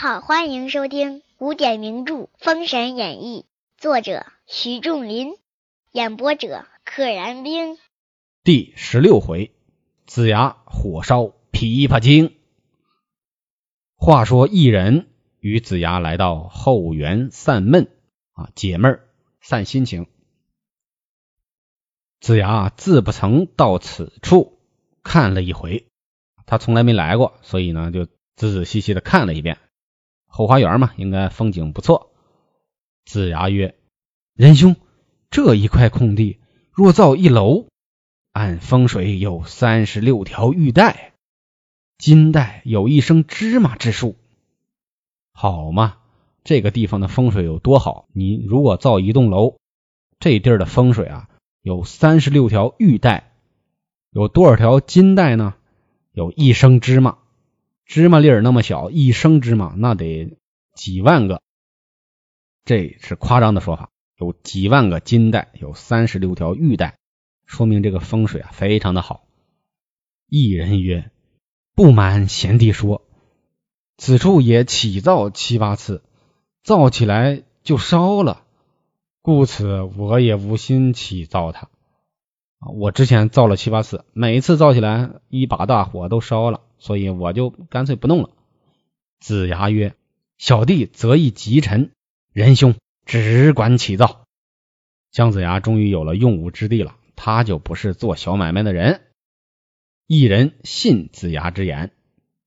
好，欢迎收听古典名著《封神演义》，作者徐仲林，演播者可燃冰。第十六回，子牙火烧琵琶精。话说一人与子牙来到后园散闷啊，解闷儿、散心情。子牙自不曾到此处看了一回，他从来没来过，所以呢，就仔仔细细的看了一遍。后花园嘛，应该风景不错。子牙曰：“仁兄，这一块空地若造一楼，按风水有三十六条玉带，金带有一升芝麻之数，好嘛？这个地方的风水有多好？你如果造一栋楼，这地儿的风水啊，有三十六条玉带，有多少条金带呢？有一升芝麻。”芝麻粒儿那么小，一升芝麻那得几万个，这是夸张的说法。有几万个金带，有三十六条玉带，说明这个风水啊非常的好。一人曰：“不瞒贤弟说，此处也起造七八次，造起来就烧了，故此我也无心起造它。我之前造了七八次，每一次造起来一把大火都烧了。”所以我就干脆不弄了。子牙曰：“小弟择一吉辰，仁兄只管起造。”姜子牙终于有了用武之地了，他就不是做小买卖的人。一人信子牙之言，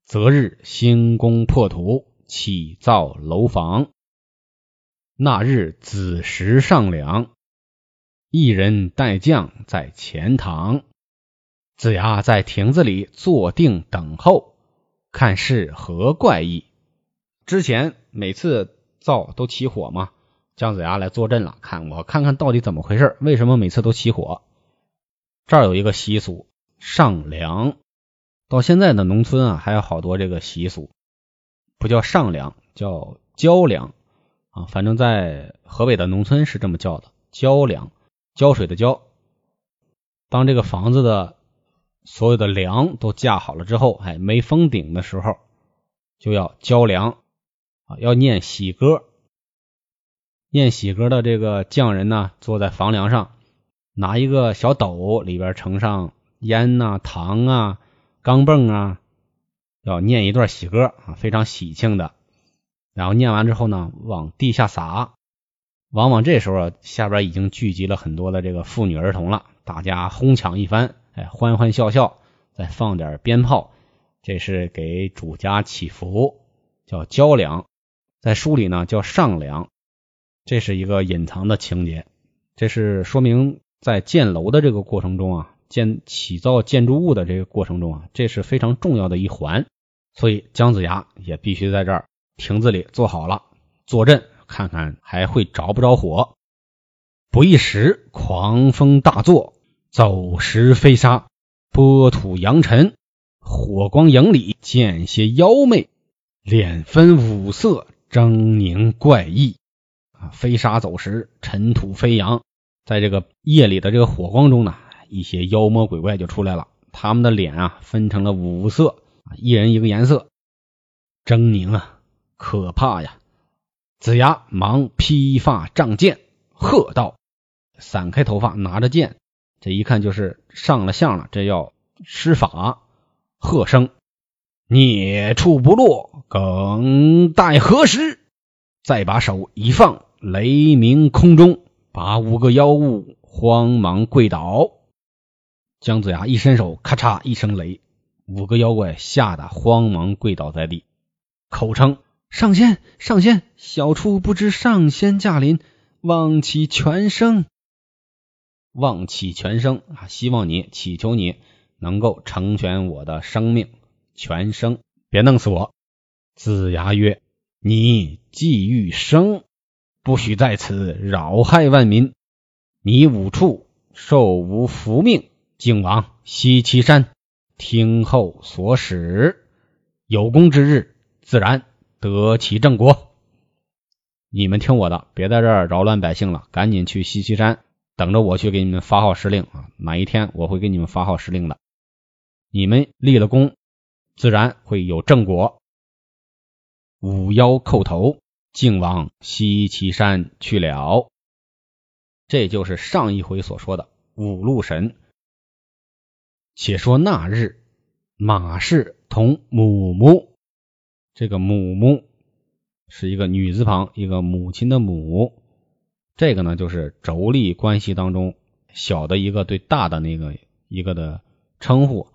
择日兴工破土，起造楼房。那日子时上梁，一人带将在前堂。子牙在亭子里坐定等候，看是何怪异。之前每次灶都起火嘛，姜子牙来坐镇了，看我看看到底怎么回事，为什么每次都起火？这儿有一个习俗，上梁。到现在的农村啊，还有好多这个习俗，不叫上梁，叫浇梁啊。反正在河北的农村是这么叫的，浇梁，浇水的浇。当这个房子的。所有的梁都架好了之后，哎，没封顶的时候就要浇梁啊，要念喜歌。念喜歌的这个匠人呢，坐在房梁上，拿一个小斗，里边盛上烟呐、糖啊、钢镚啊，要念一段喜歌啊，非常喜庆的。然后念完之后呢，往地下撒。往往这时候啊下边已经聚集了很多的这个妇女儿童了，大家哄抢一番。哎，欢欢笑笑，再放点鞭炮，这是给主家祈福，叫交粮。在书里呢叫上梁，这是一个隐藏的情节。这是说明在建楼的这个过程中啊，建起造建筑物的这个过程中啊，这是非常重要的一环。所以姜子牙也必须在这儿亭子里坐好了，坐镇，看看还会着不着火。不一时，狂风大作。走石飞沙，波土扬尘，火光影里见些妖媚，脸分五色，狰狞怪异。啊，飞沙走石，尘土飞扬，在这个夜里的这个火光中呢，一些妖魔鬼怪就出来了。他们的脸啊，分成了五色，一人一个颜色，狰狞啊，可怕呀！子牙忙披发仗剑，喝道：“散开头发，拿着剑。”这一看就是上了相了，这要施法，喝声：“孽畜不落，更待何时？”再把手一放，雷鸣空中，把五个妖物慌忙跪倒。姜子牙一伸手，咔嚓一声雷，五个妖怪吓得慌忙跪倒在地，口称：“上仙，上仙，小畜不知上仙驾临，望其全生。”望祈全生啊！希望你祈求你能够成全我的生命全生，别弄死我。子牙曰：“你既欲生，不许在此扰害万民。你五处受无福命，竟往西岐山听候所使。有功之日，自然得其正果。你们听我的，别在这儿扰乱百姓了，赶紧去西岐山。”等着我去给你们发号施令啊！哪一天我会给你们发号施令的？你们立了功，自然会有正果。五妖叩头，竟往西岐山去了。这就是上一回所说的五路神。且说那日，马氏同母母，这个母母是一个女字旁，一个母亲的母。这个呢，就是妯娌关系当中小的一个对大的那个一个的称呼，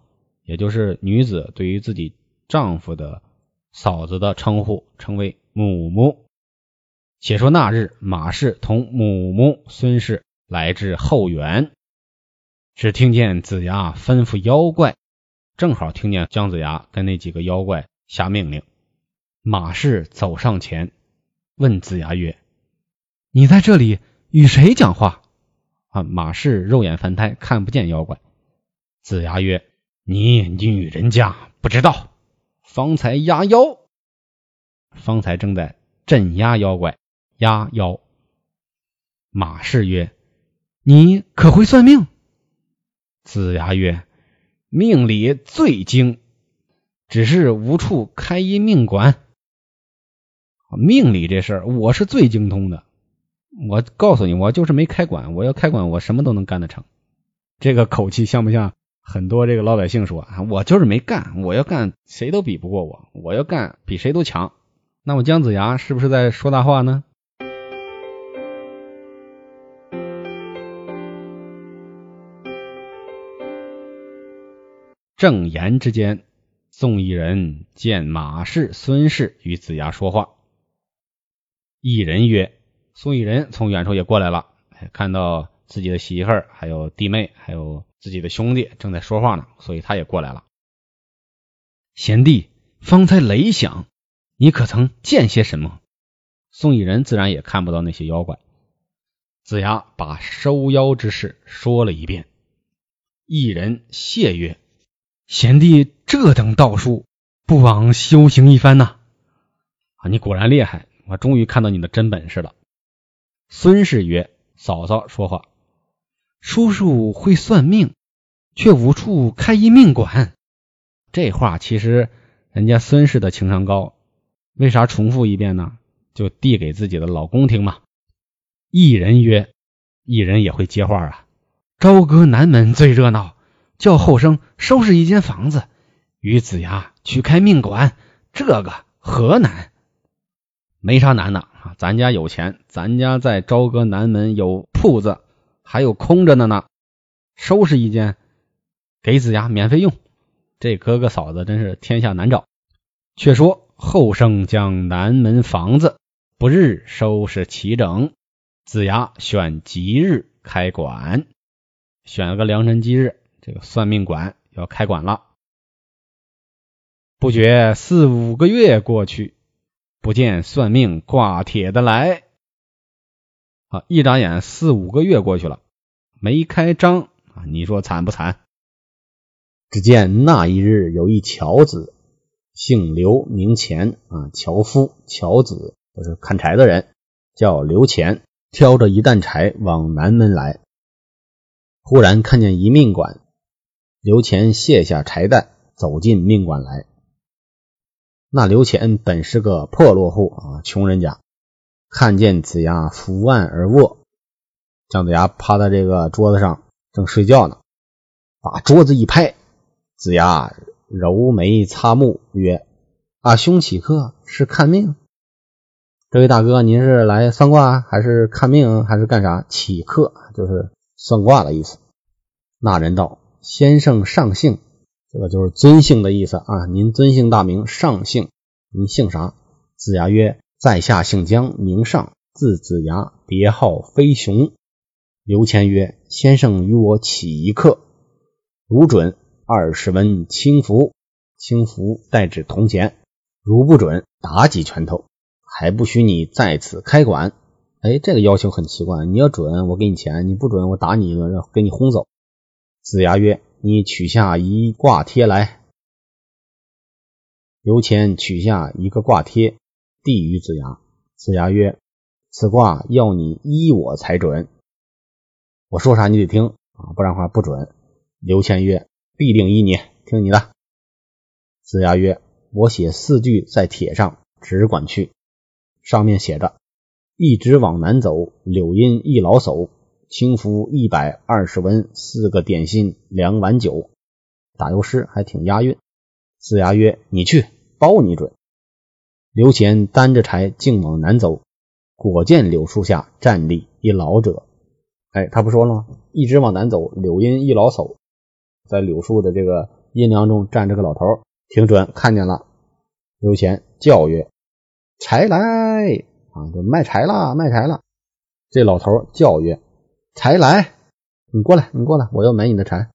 也就是女子对于自己丈夫的嫂子的称呼，称为母母。且说那日，马氏同母母孙氏来至后园。只听见子牙吩咐妖怪，正好听见姜子牙跟那几个妖怪下命令。马氏走上前，问子牙曰：“你在这里与谁讲话？”啊，马氏肉眼凡胎，看不见妖怪。子牙曰：“你女人家不知道，方才压妖，方才正在镇压妖怪，压妖。”马氏曰：“你可会算命？”子牙曰：“命理最精，只是无处开一命馆。命理这事儿，我是最精通的。我告诉你，我就是没开馆。我要开馆，我什么都能干得成。这个口气像不像很多这个老百姓说啊？我就是没干，我要干，谁都比不过我。我要干，比谁都强。那么姜子牙是不是在说大话呢？”正言之间，宋义人见马氏、孙氏与子牙说话。义人曰：“宋义人从远处也过来了，看到自己的媳妇儿、还有弟妹、还有自己的兄弟正在说话呢，所以他也过来了。贤弟，方才雷响，你可曾见些什么？”宋义人自然也看不到那些妖怪。子牙把收妖之事说了一遍。一人谢曰。贤弟这等道术，不枉修行一番呐！啊，你果然厉害，我终于看到你的真本事了。孙氏曰：“嫂嫂说话，叔叔会算命，却无处开一命馆。”这话其实人家孙氏的情商高，为啥重复一遍呢？就递给自己的老公听嘛。一人曰：“一人也会接话啊，朝歌南门最热闹。”叫后生收拾一间房子，与子牙去开命馆，这个何难？没啥难的啊！咱家有钱，咱家在朝歌南门有铺子，还有空着的呢。收拾一间，给子牙免费用。这哥哥嫂子真是天下难找。却说后生将南门房子不日收拾齐整，子牙选吉日开馆，选了个良辰吉日。这个算命馆要开馆了，不觉四五个月过去，不见算命挂帖的来。啊，一眨眼四五个月过去了，没开张啊！你说惨不惨？只见那一日，有一樵子，姓刘，名钱啊，樵夫、樵子都是砍柴的人，叫刘钱，挑着一担柴往南门来，忽然看见一命馆。刘乾卸下柴担，走进命馆来。那刘乾本是个破落户啊，穷人家。看见子牙伏案而卧，姜子牙趴在这个桌子上正睡觉呢，把桌子一拍，子牙揉眉擦目曰：“啊，兄起客？是看命？这位大哥，您是来算卦，还是看命，还是干啥？起客就是算卦的意思。”那人道。先生上姓，这个就是尊姓的意思啊。您尊姓大名？上姓，您姓啥？子牙曰：“在下姓姜，名尚，字子牙，别号飞熊。”刘谦曰：“先生与我起一客，如准二十文轻符，轻符代指铜钱；如不准，打几拳头，还不许你在此开馆。”哎，这个要求很奇怪，你要准，我给你钱；你不准，我打你一顿，给你轰走。子牙曰：“你取下一卦贴来。”刘谦取下一个卦贴，递与子牙。子牙曰：“此卦要你依我才准。我说啥你得听啊，不然话不准。”刘谦曰：“必定依你，听你的。”子牙曰：“我写四句在帖上，只管去。上面写着：“一直往南走，柳荫一老叟，轻浮一百二十文，四个点心，两碗酒。”打油诗还挺押韵。四牙曰：“你去，包你准。”刘乾担着柴，径往南走，果见柳树下站立一老者。哎，他不说了吗？一直往南走，柳荫一老叟，在柳树的这个阴凉中站着个老头，挺准，看见了。刘乾叫曰。柴来啊！就卖柴了，卖柴了。这老头叫曰：“柴来，你过来，你过来，我要买你的柴。”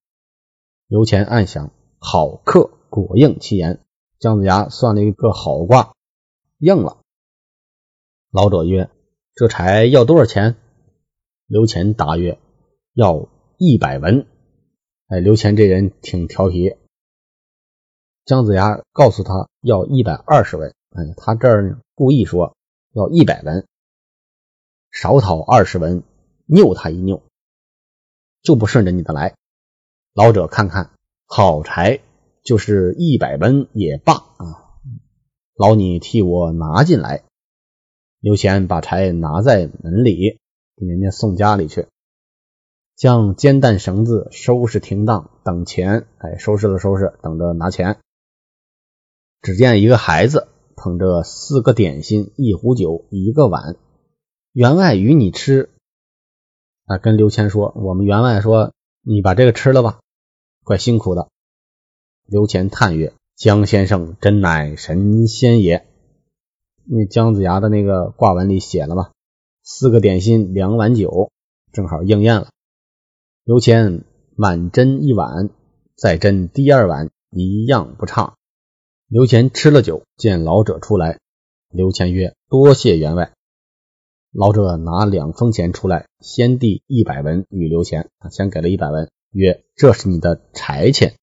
刘乾暗想：好客果应其言。姜子牙算了一个好卦，应了。老者曰：“这柴要多少钱？”刘乾答曰：“要一百文。”哎，刘乾这人挺调皮。姜子牙告诉他要一百二十文。哎，他这儿故意说要一百文，少讨二十文，拗他一拗，就不顺着你的来。老者看看，好柴就是一百文也罢啊！劳你替我拿进来。刘谦把柴拿在门里，给人家送家里去，将煎蛋绳子收拾停当，等钱。哎，收拾了收拾，等着拿钱。只见一个孩子。捧着四个点心，一壶酒，一个碗。员外与你吃，啊，跟刘谦说：“我们员外说，你把这个吃了吧，怪辛苦的。”刘谦叹曰：“姜先生真乃神仙也。”那姜子牙的那个卦文里写了吧，四个点心，两碗酒，正好应验了。刘谦满斟一碗，再斟第二碗，一样不差。刘乾吃了酒，见老者出来，刘谦曰：“多谢员外。”老者拿两封钱出来，先递一百文与刘乾，先给了一百文，曰：“这是你的柴钱。”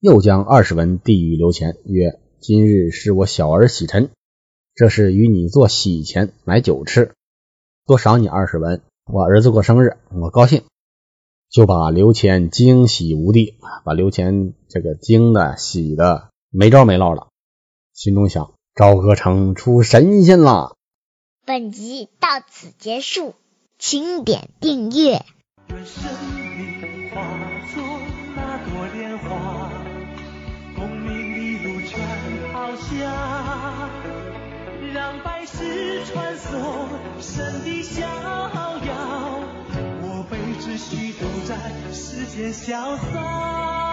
又将二十文递与刘乾，曰：“今日是我小儿喜晨，这是与你做喜钱，买酒吃，多赏你二十文。我儿子过生日，我高兴，就把刘乾惊喜无地，把刘乾这个惊的喜的。”没招没落了，心中想：朝歌城出神仙了。本集到此结束，请点订阅。愿生命化作那朵莲花，功名利禄全抛下，让百世传颂神的逍遥。我辈只需都在世间潇洒。